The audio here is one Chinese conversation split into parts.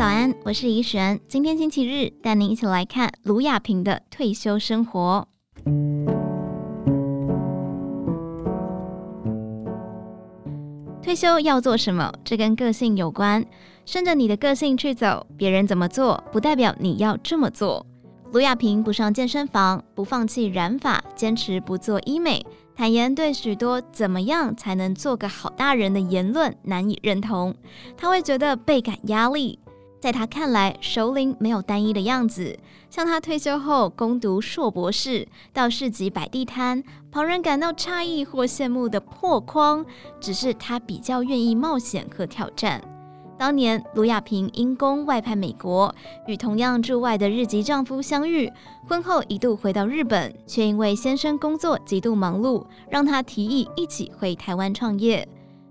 早安，我是怡璇。今天星期日，带您一起来看卢雅萍的退休生活。退休要做什么？这跟个性有关。顺着你的个性去走，别人怎么做，不代表你要这么做。卢雅萍不上健身房，不放弃染发，坚持不做医美。坦言对许多“怎么样才能做个好大人”的言论难以认同，他会觉得倍感压力。在他看来，首领没有单一的样子。像他退休后攻读硕博士，到市集摆地摊，旁人感到诧异或羡慕的破框，只是他比较愿意冒险和挑战。当年，卢亚萍因公外派美国，与同样驻外的日籍丈夫相遇。婚后一度回到日本，却因为先生工作极度忙碌，让她提议一起回台湾创业。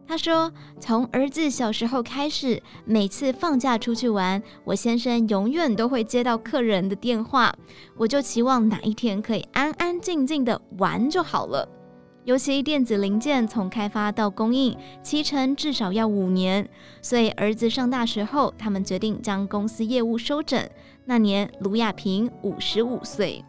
他说：“从儿子小时候开始，每次放假出去玩，我先生永远都会接到客人的电话，我就期望哪一天可以安安静静的玩就好了。”尤其电子零件从开发到供应，期程至少要五年，所以儿子上大学后，他们决定将公司业务收整。那年，卢亚萍五十五岁。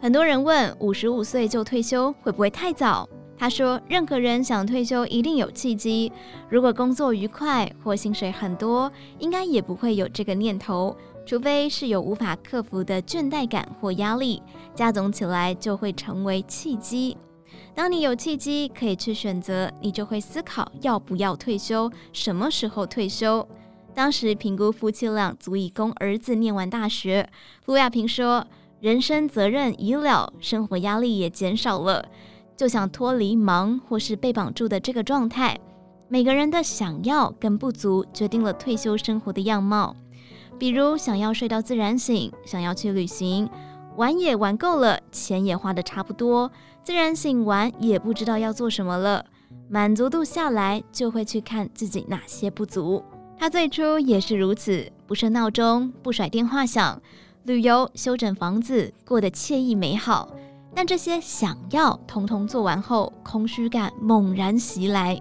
很多人问，五十五岁就退休会不会太早？他说，任何人想退休一定有契机。如果工作愉快或薪水很多，应该也不会有这个念头，除非是有无法克服的倦怠感或压力，加总起来就会成为契机。当你有契机可以去选择，你就会思考要不要退休，什么时候退休。当时评估夫妻俩足以供儿子念完大学。卢亚萍说：“人生责任已了，生活压力也减少了，就想脱离忙或是被绑住的这个状态。每个人的想要跟不足，决定了退休生活的样貌。比如想要睡到自然醒，想要去旅行。”玩也玩够了，钱也花得差不多，自然醒完也不知道要做什么了。满足度下来，就会去看自己哪些不足。他最初也是如此，不设闹钟，不甩电话响，旅游、修整房子，过得惬意美好。但这些想要通通做完后，空虚感猛然袭来。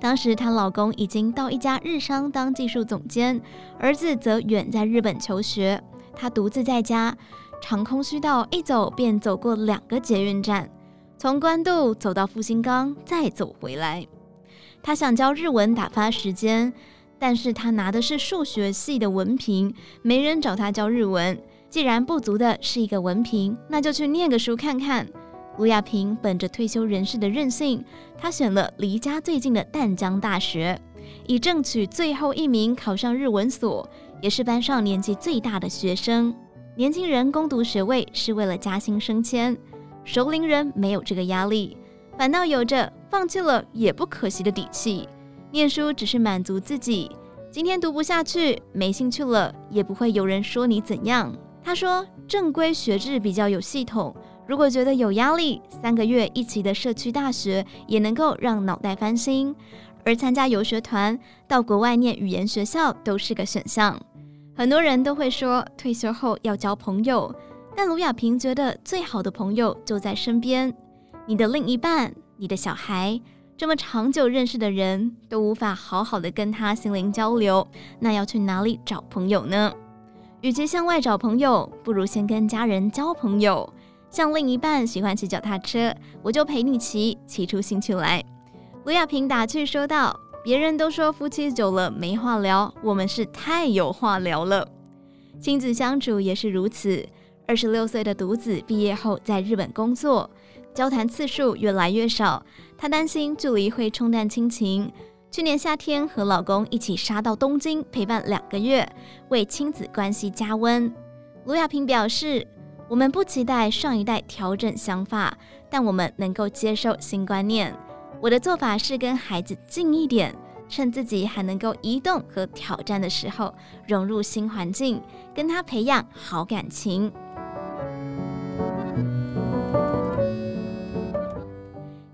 当时她老公已经到一家日商当技术总监，儿子则远在日本求学，她独自在家。长空虚到一走便走过两个捷运站，从关渡走到复兴岗，再走回来。他想教日文打发时间，但是他拿的是数学系的文凭，没人找他教日文。既然不足的是一个文凭，那就去念个书看看。卢亚萍本着退休人士的任性，他选了离家最近的淡江大学，以争取最后一名考上日文所，也是班上年纪最大的学生。年轻人攻读学位是为了加薪升迁，熟龄人没有这个压力，反倒有着放弃了也不可惜的底气。念书只是满足自己，今天读不下去，没兴趣了，也不会有人说你怎样。他说，正规学制比较有系统，如果觉得有压力，三个月一期的社区大学也能够让脑袋翻新，而参加游学团到国外念语言学校都是个选项。很多人都会说退休后要交朋友，但卢亚萍觉得最好的朋友就在身边。你的另一半、你的小孩，这么长久认识的人都无法好好的跟他心灵交流，那要去哪里找朋友呢？与其向外找朋友，不如先跟家人交朋友。像另一半喜欢骑脚踏车，我就陪你骑，骑出兴趣来。卢亚萍打趣说道。别人都说夫妻久了没话聊，我们是太有话聊了。亲子相处也是如此。二十六岁的独子毕业后在日本工作，交谈次数越来越少，她担心距离会冲淡亲情。去年夏天和老公一起杀到东京陪伴两个月，为亲子关系加温。卢亚萍表示：“我们不期待上一代调整想法，但我们能够接受新观念。”我的做法是跟孩子近一点，趁自己还能够移动和挑战的时候，融入新环境，跟他培养好感情。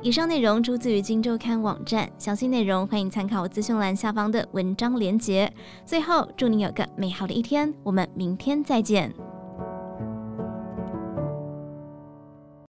以上内容出自于《金周刊》网站，详细内容欢迎参考资讯栏下方的文章连接。最后，祝你有个美好的一天，我们明天再见。